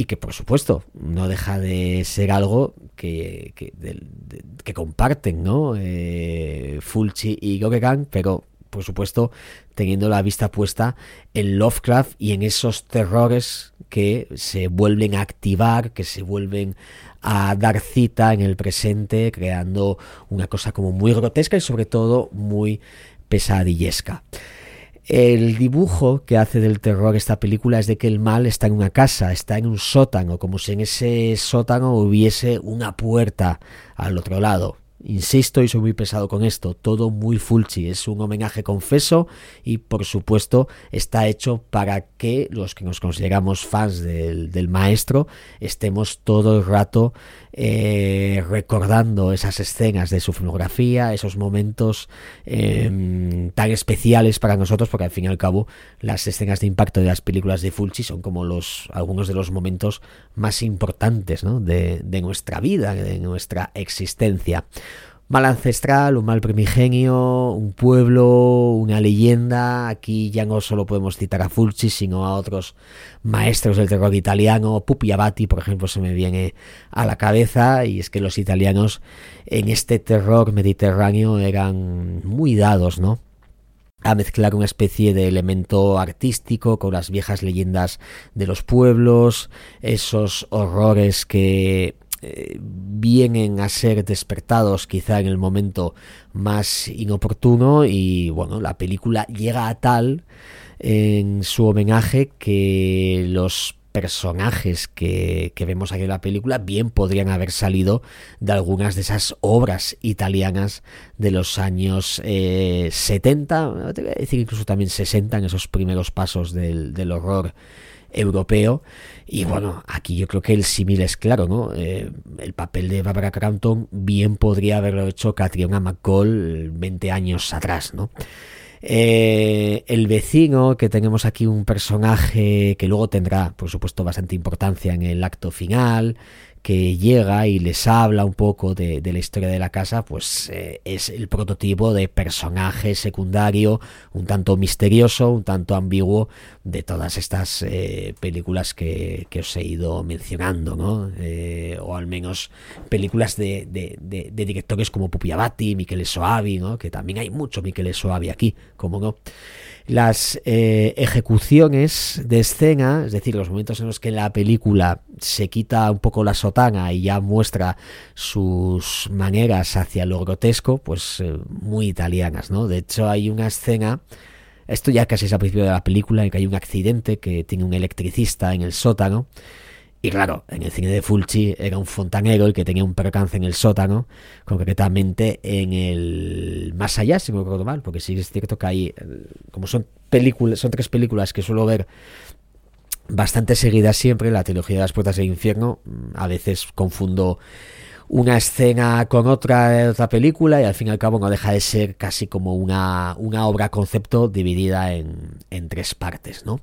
y que por supuesto no deja de ser algo que, que, comparten ¿no? Eh, Fulci y Gogegan, pero por supuesto teniendo la vista puesta en Lovecraft y en esos terrores que se vuelven a activar, que se vuelven a dar cita en el presente, creando una cosa como muy grotesca y sobre todo muy pesadillesca. El dibujo que hace del terror esta película es de que el mal está en una casa, está en un sótano, como si en ese sótano hubiese una puerta al otro lado. Insisto y soy muy pesado con esto, todo muy fulchi, es un homenaje confeso y por supuesto está hecho para que los que nos consideramos fans del, del maestro estemos todo el rato eh, recordando esas escenas de su filmografía, esos momentos em, tan especiales para nosotros, porque al fin y al cabo las escenas de impacto de las películas de Fulci son como los algunos de los momentos más importantes de, de nuestra vida, de nuestra existencia mal ancestral, un mal primigenio, un pueblo, una leyenda. Aquí ya no solo podemos citar a Fulci, sino a otros maestros del terror italiano. Pupi Abati, por ejemplo, se me viene a la cabeza. Y es que los italianos en este terror mediterráneo eran muy dados, ¿no? a mezclar una especie de elemento artístico con las viejas leyendas de los pueblos, esos horrores que eh, vienen a ser despertados quizá en el momento más inoportuno y bueno, la película llega a tal en su homenaje que los personajes que, vemos aquí en la película bien podrían haber salido de algunas de esas obras italianas de los años 70, eh, te voy a decir incluso también 60 en esos primeros pasos del, del horror europeo. Y bueno, aquí yo creo que el símil es claro, ¿no? Eh, el papel de Barbara Crampton bien podría haberlo hecho Catriona McCall 20 años atrás, ¿no? Eh, el vecino, que tenemos aquí un personaje que luego tendrá, por supuesto, bastante importancia en el acto final, que llega y les habla un poco de, la historia de la casa, pues eh, es el prototipo de personaje secundario, un tanto misterioso, un tanto ambiguo de todas estas eh, películas que, os he ido mencionando, ¿no? Eh, o al menos películas de, de, directores como Pupi Abati, Michele Soavi, ¿no? Que también hay mucho Michele Soavi aquí, como no las eh, ejecuciones de escena, es decir, los momentos en los que la película se quita un poco la sotana y ya muestra sus maneras hacia lo grotesco, pues eh, muy italianas, ¿no? De hecho, hay una escena, esto ya casi es al principio de la película, en que hay un accidente que tiene un electricista en el sótano y claro, en el cine de Fulci era un fontanero el que tenía un percance en el sótano, concretamente en el más allá, si no me acuerdo mal, porque sí es cierto que hay, como son películas, son tres películas que suelo ver bastante seguidas siempre, la trilogía de las puertas del infierno, a veces confundo una escena con otra de otra película y al fin y al cabo no deja de ser casi como una, una obra concepto dividida en, en tres partes, ¿no?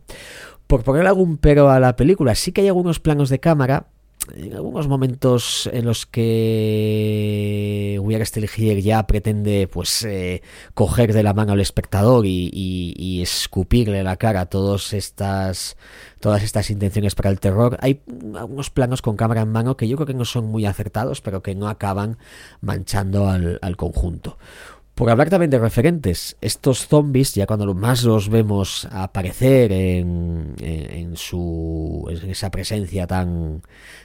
Por poner algún pero a la película, sí que hay algunos planos de cámara, en algunos momentos en los que Weir Stelgier ya pretende pues eh, coger de la mano al espectador y, escupirle la cara todas estas todas estas intenciones para el terror hay algunos planos con cámara en mano que yo creo que no son muy acertados pero que no acaban manchando al conjunto por hablar también de referentes, estos zombies, ya cuando más los vemos aparecer en, en, su, en esa presencia tan,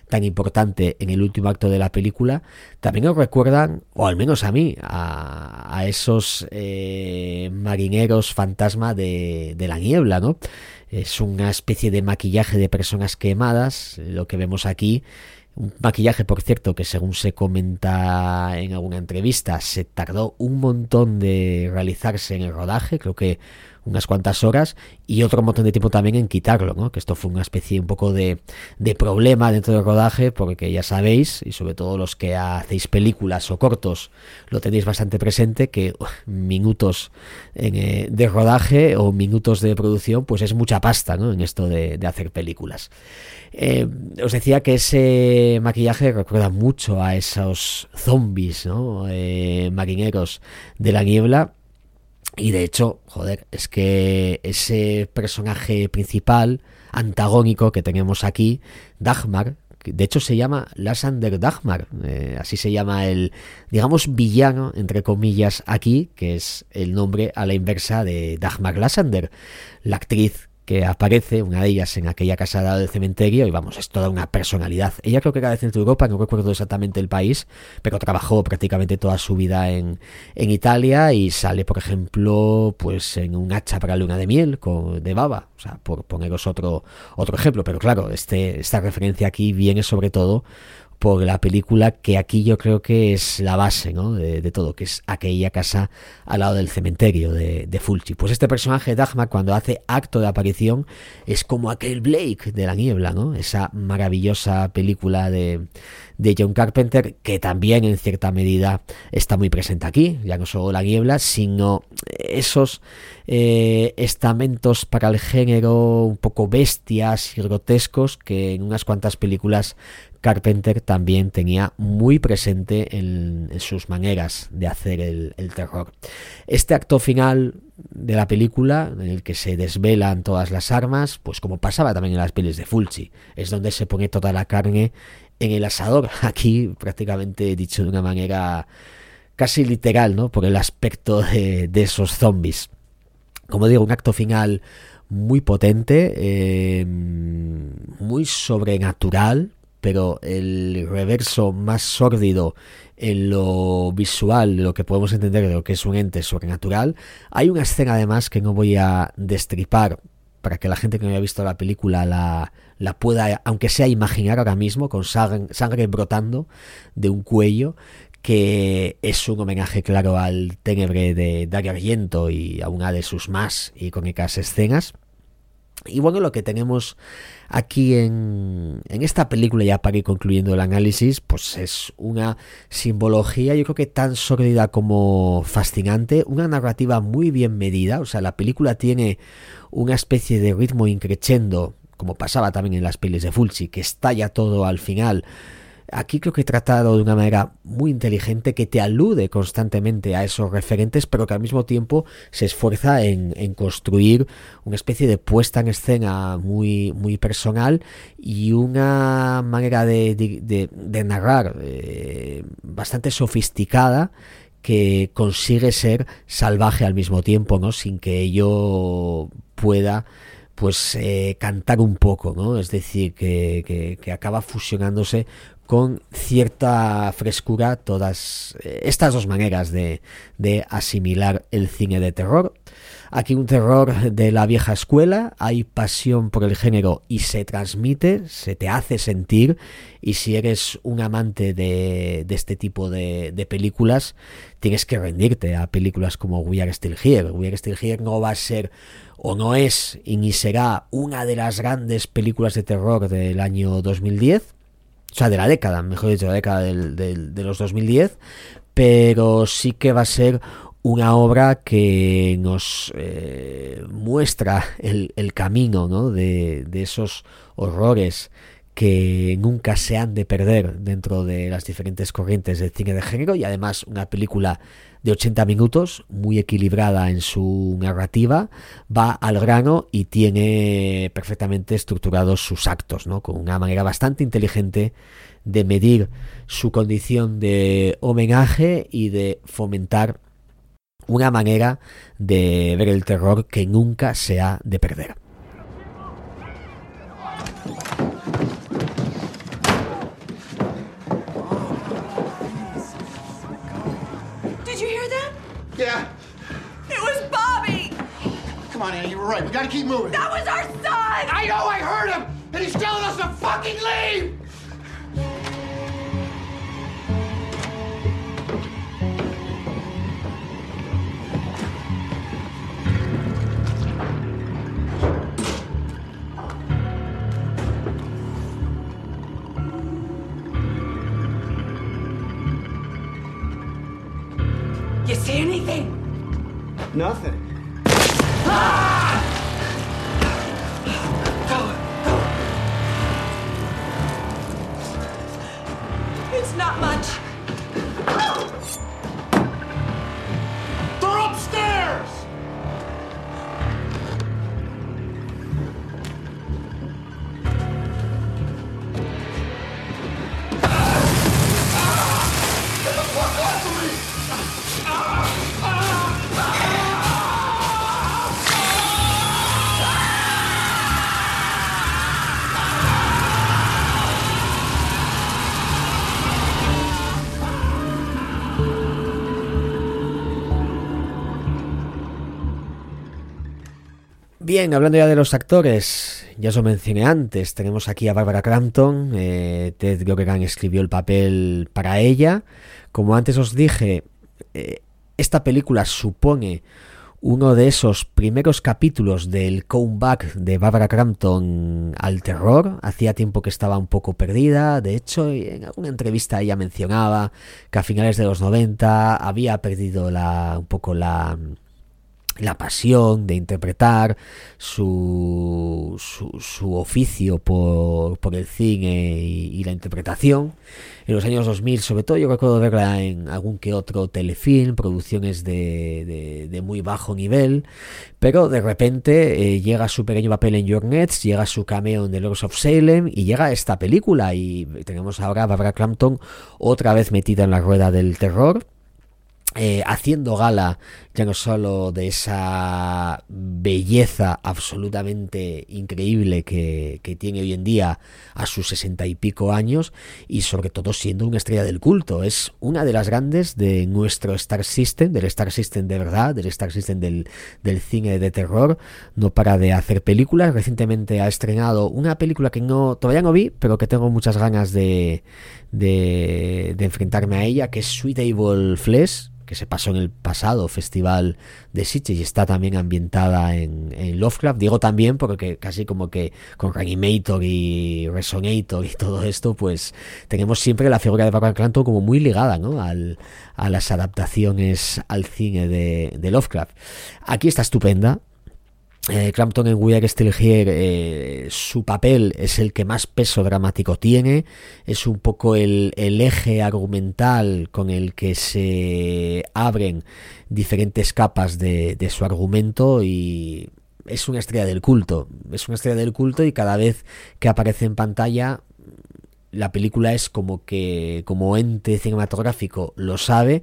tan importante en el último acto de la película, también nos recuerdan, o al menos a mí, a, a esos eh, marineros fantasma de, de la niebla, ¿no? Es una especie de maquillaje de personas quemadas, lo que vemos aquí un maquillaje, por cierto, que según se comenta en alguna entrevista, se tardó un montón de realizarse en el rodaje. Creo que unas cuantas horas y otro montón de tiempo también en quitarlo, ¿no? que esto fue una especie un poco de, de problema dentro del rodaje, porque ya sabéis, y sobre todo los que hacéis películas o cortos, lo tenéis bastante presente, que minutos eh, de rodaje o minutos de producción, pues es mucha pasta ¿no? en esto de, hacer películas. Eh, os decía que ese maquillaje recuerda mucho a esos zombies ¿no? Eh, marineros de la niebla y de hecho, joder, es que ese personaje principal, antagónico que tenemos aquí, Dagmar, de hecho se llama Lassander Dagmar, eh, así se llama el, digamos, villano, entre comillas, aquí, que es el nombre a la inversa de Dagmar Lassander, la actriz que aparece, una de ellas en aquella casa del cementerio, y vamos, es toda una personalidad. Ella creo que era de Centro Europa, no recuerdo exactamente el país, pero trabajó prácticamente toda su vida en, en Italia y sale, por ejemplo, pues en un hacha para luna de miel con, de baba, o sea, por poneros otro, otro ejemplo, pero claro, este, esta referencia aquí viene sobre todo por la película que aquí yo creo que es la base ¿no? de, todo, que es aquella casa al lado del cementerio de, de, Fulci. Pues este personaje Dagmar cuando hace acto de aparición es como aquel Blake de la niebla, ¿no? esa maravillosa película de, de John Carpenter que también en cierta medida está muy presente aquí, ya no solo la niebla, sino esos eh, estamentos para el género un poco bestias y grotescos que en unas cuantas películas Carpenter también tenía muy presente en, sus maneras de hacer el, terror. Este acto final de la película, en el que se desvelan todas las armas, pues como pasaba también en las pelis de Fulci, es donde se pone toda la carne en el asador. Aquí prácticamente dicho de una manera casi literal, ¿no? Por el aspecto de, esos zombies. Como digo, un acto final muy potente, eh, muy sobrenatural, pero el reverso más sórdido en lo visual, lo que podemos entender de lo que es un ente sobrenatural. Hay una escena además que no voy a destripar para que la gente que no haya visto la película la, la pueda, aunque sea imaginar ahora mismo, con sangre, brotando de un cuello, que es un homenaje claro al Tenebre de Dario Argento y a una de sus más icónicas escenas. Y bueno, lo que tenemos aquí en, en, esta película, ya para ir concluyendo el análisis, pues es una simbología, yo creo que tan sórdida como fascinante, una narrativa muy bien medida, o sea, la película tiene una especie de ritmo increchendo, como pasaba también en las pelis de Fulci, que estalla todo al final, Aquí creo que he tratado de una manera muy inteligente que te alude constantemente a esos referentes, pero que al mismo tiempo se esfuerza en, construir una especie de puesta en escena muy, muy personal y una manera de, narrar eh, bastante sofisticada que consigue ser salvaje al mismo tiempo, ¿no? Sin que ello pueda pues eh, cantar un poco, ¿no? Es decir, que, que, acaba fusionándose con cierta frescura todas eh, estas dos maneras de, asimilar el cine de terror. Aquí un terror de la vieja escuela, hay pasión por el género y se transmite, se te hace sentir y si eres un amante de, este tipo de, películas, tienes que rendirte a películas como We Are Still Here. We Are Still Here no va a ser o no es y ni será una de las grandes películas de terror del año 2010, o sea, de la década, mejor dicho, de la década del, de los 2010, pero sí que va a ser una obra que nos eh, muestra el, el camino ¿no? de, de, esos horrores que nunca se han de perder dentro de las diferentes corrientes del cine de género y además una película de 80 minutos, muy equilibrada en su narrativa, va al grano y tiene perfectamente estructurados sus actos, ¿no? con una manera bastante inteligente de medir su condición de homenaje y de fomentar una manera de ver el terror que nunca se ha de perder. Come on, Anna, you were right. We gotta keep moving. That was our son! I know, I heard him! And he's telling us to fucking leave! Nothing. Bien, hablando ya de los actores, ya os lo mencioné antes, tenemos aquí a Barbara Crampton, eh, Ted Geoghegan escribió el papel para ella. Como antes os dije, eh, esta película supone uno de esos primeros capítulos del comeback de Barbara Crampton al terror. Hacía tiempo que estaba un poco perdida. De hecho, en alguna entrevista ella mencionaba que a finales de los 90 había perdido la, un poco la, la pasión de interpretar su, su, oficio por, por, el cine y, la interpretación. En los años 2000, sobre todo, yo recuerdo verla en algún que otro telefilm, producciones de, de, muy bajo nivel, pero de repente eh, llega su pequeño papel en Your llega su cameo en The Lords of Salem y llega esta película. Y tenemos ahora a Barbara Crampton otra vez metida en la rueda del terror. Eh, haciendo gala ya no solo de esa belleza absolutamente increíble que, tiene hoy en día a sus sesenta y pico años y sobre todo siendo una estrella del culto. Es una de las grandes de nuestro Star System, del Star System de verdad, del Star System del, del cine de terror. No para de hacer películas. Recientemente ha estrenado una película que no todavía no vi, pero que tengo muchas ganas de, de, enfrentarme a ella, que es Sweet Evil Flesh que se pasó en el pasado festival de Sitges y está también ambientada en, Lovecraft. Digo también porque casi como que con Reanimator y Resonator y todo esto, pues tenemos siempre la figura de Barbara Crampton como muy ligada ¿no? Al, a las adaptaciones al cine de, de Lovecraft. Aquí está estupenda, eh, en We Are Still Here, eh, su papel es el que más peso dramático tiene, es un poco el, el, eje argumental con el que se abren diferentes capas de, de su argumento y es una estrella del culto, es una estrella del culto y cada vez que aparece en pantalla la película es como que como ente cinematográfico lo sabe.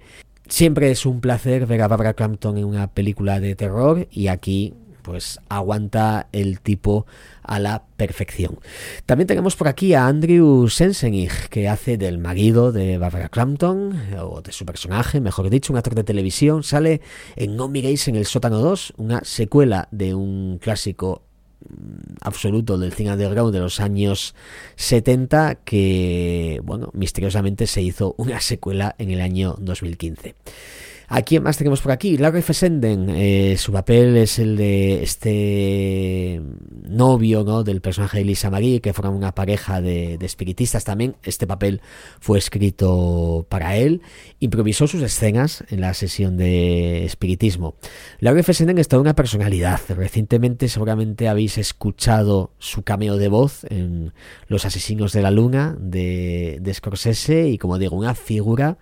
Siempre es un placer ver a Barbara Crampton en una película de terror y aquí pues aguanta el tipo a la perfección. También tenemos por aquí a Andrew Sensenich, que hace del marido de Barbara Crampton, o de su personaje, mejor dicho, un actor de televisión. Sale en No Miréis en el sótano 2, una secuela de un clásico absoluto del cine underground de los años 70 que, bueno, misteriosamente se hizo una secuela en el año 2015. ¿A quién más tenemos por aquí? Larry Fessenden, eh, su papel es el de este novio ¿no? del personaje de Lisa Marie, que forman una pareja de, espiritistas también. Este papel fue escrito para él. Improvisó sus escenas en la sesión de espiritismo. Larry Fessenden es toda una personalidad. Recientemente seguramente habéis escuchado su cameo de voz en Los Asesinos de la Luna de Scorsese y como digo, una figura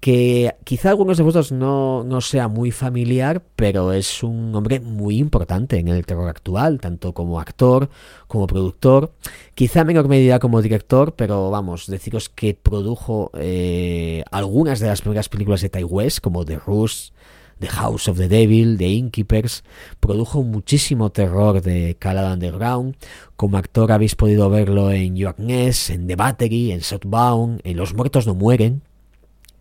que quizá algunos de vosotros no, no, sea muy familiar, pero es un hombre muy importante en el terror actual, tanto como actor, como productor, quizá en menor medida como director, pero vamos, deciros que produjo eh, algunas de las primeras películas de West, como The Rush, The House of the Devil, The Innkeepers, produjo muchísimo terror de Calada Underground, como actor habéis podido verlo en You Agnes, en The Battery, en Southbound, en Los Muertos No Mueren,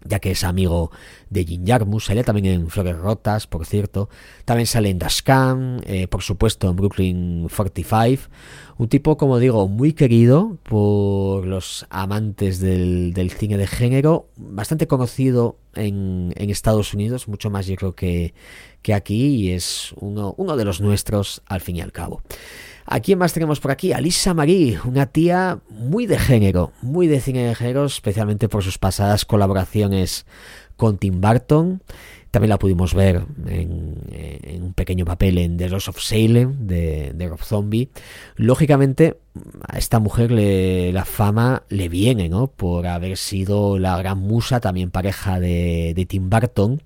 ya que es amigo de Jim Jarmus, sale también en Flores Rotas, por cierto, también sale en Dashcam, eh, por supuesto en Brooklyn 45, un tipo, como digo, muy querido por los amantes del, del cine de género, bastante conocido en, en, Estados Unidos, mucho más yo creo que, que aquí, y es uno, uno de los nuestros al fin y al cabo. ¿A quién más tenemos por aquí? A Lisa Marie, una tía muy de género, muy de cine de género, especialmente por sus pasadas colaboraciones con Tim Burton. También la pudimos ver en, un pequeño papel en The Lost of Salem de, de, Rob Zombie. Lógicamente, a esta mujer le, la fama le viene, ¿no? Por haber sido la gran musa, también pareja de, Tim Burton,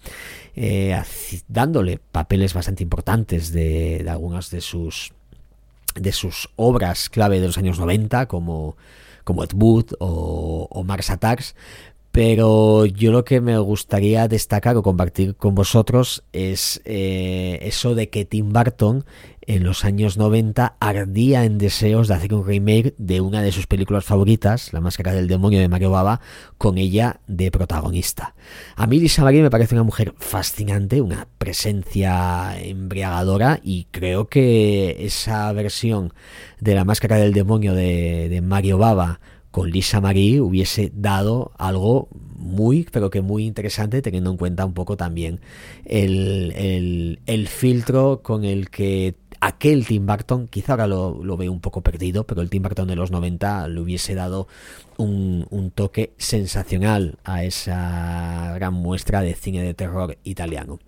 eh, dándole papeles bastante importantes de algunas de sus de sus obras clave de los años 90 como como Ed Wood o, o Mars Attacks pero yo lo que me gustaría destacar o compartir con vosotros es eh, eso de que Tim Burton en los años 90 ardía en deseos de hacer un remake de una de sus películas favoritas, La Máscara del Demonio de Mario Baba, con ella de protagonista. A mí Lisa Marie me parece una mujer fascinante, una presencia embriagadora y creo que esa versión de La Máscara del Demonio de, de Mario Baba con Lisa Marie hubiese dado algo muy, pero que muy interesante, teniendo en cuenta un poco también el, el, filtro con el que aquel Tim Burton, quizá ahora lo, lo, veo un poco perdido, pero el Tim Burton de los 90 le hubiese dado un, un, toque sensacional a esa gran muestra de cine de terror italiano.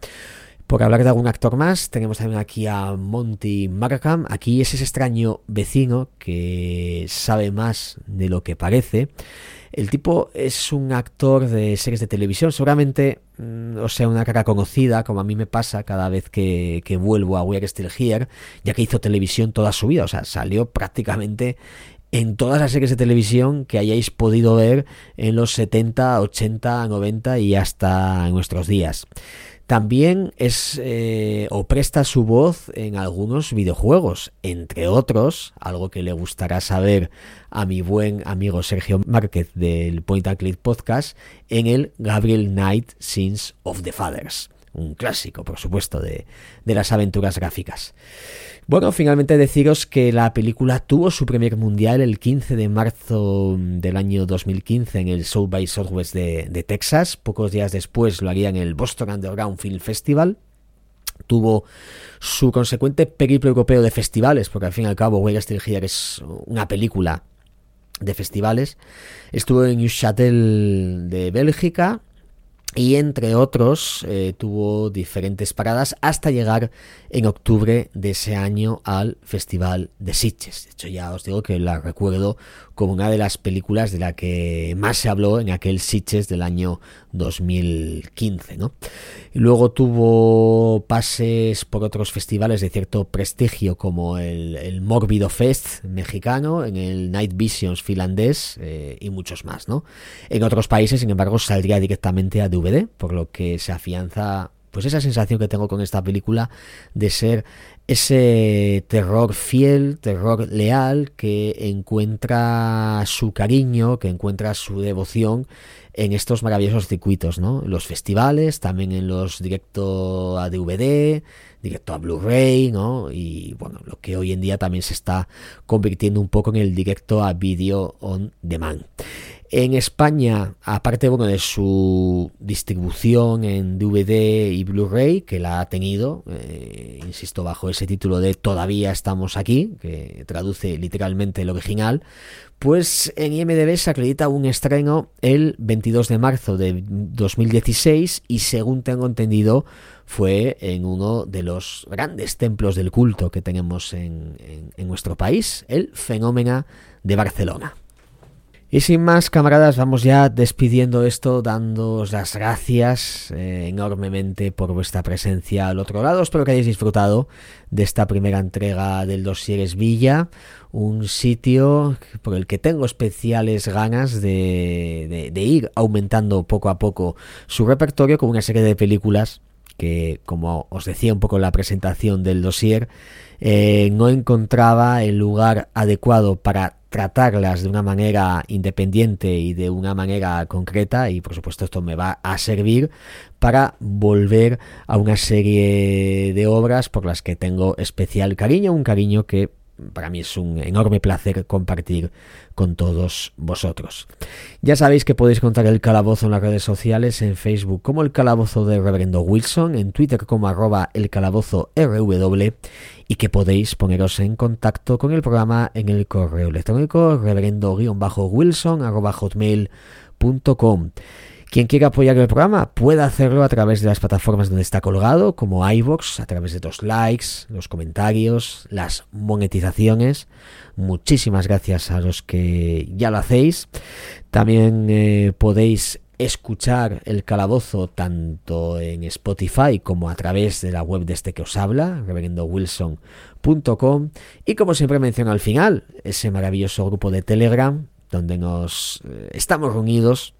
Por hablar de algún actor más, tenemos también aquí a Monty Markham. Aquí es ese extraño vecino que sabe más de lo que parece. El tipo es un actor de series de televisión, seguramente, mm, o sea, una cara conocida, como a mí me pasa cada vez que, que vuelvo a We're Still Here, ya que hizo televisión toda su vida, o sea, salió prácticamente en todas las series de televisión que hayáis podido ver en los 70, 80, 90 y hasta nuestros días. También es eh, o presta su voz en algunos videojuegos, entre otros, algo que le gustará saber a mi buen amigo Sergio Márquez del Point and Click Podcast, en el Gabriel Knight Sins of the Fathers un clásico, por supuesto, de, las aventuras gráficas. Bueno, finalmente deciros que la película tuvo su premier mundial el 15 de marzo del año 2015 en el South by Southwest de, Texas. Pocos días después lo haría en el Boston Underground Film Festival tuvo su consecuente periplo europeo de festivales, porque al fin y al cabo Way Here es una película de festivales. Estuvo en Neuchâtel de Bélgica, y entre otros eh, tuvo diferentes paradas hasta llegar en octubre de ese año al Festival de Sitges. De hecho ya os digo que la recuerdo como una de las películas de la que más se habló en aquel Sitges del año 2015. ¿no? luego tuvo pases por otros festivales de cierto prestigio como el, el Morbido Fest mexicano, en el Night Visions finlandés eh, y muchos más. ¿no? En otros países, sin embargo, saldría directamente a DVD, por lo que se afianza pues esa sensación que tengo con esta película de ser ese terror fiel, terror leal, que encuentra su cariño, que encuentra su devoción en estos maravillosos circuitos, ¿no? Los festivales, también en los directo a DVD, directo a Blu-ray, ¿no? Y bueno, lo que hoy en día también se está convirtiendo un poco en el directo a video on demand. En España, aparte bueno, de su distribución en DVD y Blu-ray, que la ha tenido, eh, insisto, bajo ese título de Todavía estamos aquí, que traduce literalmente el original, pues en IMDB se acredita un estreno el 22 de marzo de 2016 y según tengo entendido fue en uno de los grandes templos del culto que tenemos en, en nuestro país, el Fenómeno de Barcelona. Y sin más, camaradas, vamos ya despidiendo esto, dándoos las gracias eh, enormemente por vuestra presencia al otro lado. Espero que hayáis disfrutado de esta primera entrega del Dosieres Villa, un sitio por el que tengo especiales ganas de, de, ir aumentando poco a poco su repertorio con una serie de películas que, como os decía un poco en la presentación del dossier, eh, no encontraba el lugar adecuado para tratarlas de una manera independiente y de una manera concreta y por supuesto esto me va a servir para volver a una serie de obras por las que tengo especial cariño, un cariño que para mí es un enorme placer compartir con todos vosotros. Ya sabéis que podéis contar el calabozo en las redes sociales, en Facebook como el calabozo de Reverendo Wilson, en Twitter como arroba el calabozo RW y que podéis poneros en contacto con el programa en el correo electrónico reverendo-wilson arroba. Quien quiera apoyar el programa puede hacerlo a través de las plataformas donde está colgado, como iVoox, a través de los likes, los comentarios, las monetizaciones. Muchísimas gracias a los que ya lo hacéis. También eh, podéis escuchar el calabozo tanto en Spotify como a través de la web de este que os habla, reverendowilson.com y como siempre menciono al final, ese maravilloso grupo de Telegram donde nos eh, estamos reunidos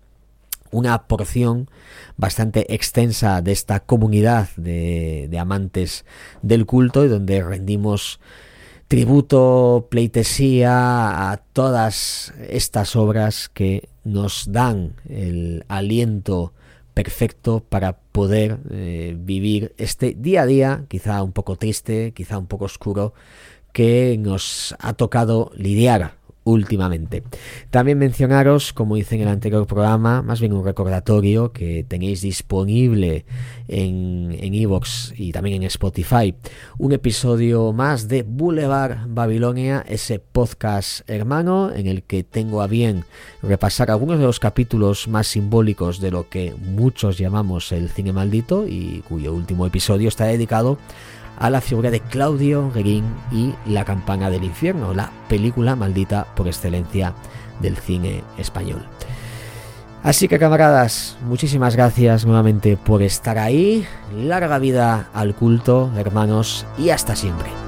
una porción bastante extensa de esta comunidad de, amantes del culto y donde rendimos tributo, pleitesía a todas estas obras que nos dan el aliento perfecto para poder eh, vivir este día a día, quizá un poco triste, quizá un poco oscuro, que nos ha tocado lidiar últimamente. También mencionaros, como hice en el anterior programa, más bien un recordatorio que tenéis disponible en Evox y también en Spotify, un episodio más de Boulevard Babilonia, ese podcast hermano en el que tengo a bien repasar algunos de los capítulos más simbólicos de lo que muchos llamamos el cine maldito y cuyo último episodio está dedicado a la figura de Claudio Guerin y La campana del infierno, la película maldita por excelencia del cine español. Así que camaradas, muchísimas gracias nuevamente por estar ahí. Larga vida al culto, hermanos, y hasta siempre.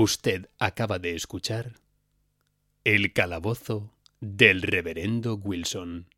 Usted acaba de escuchar El calabozo del reverendo Wilson.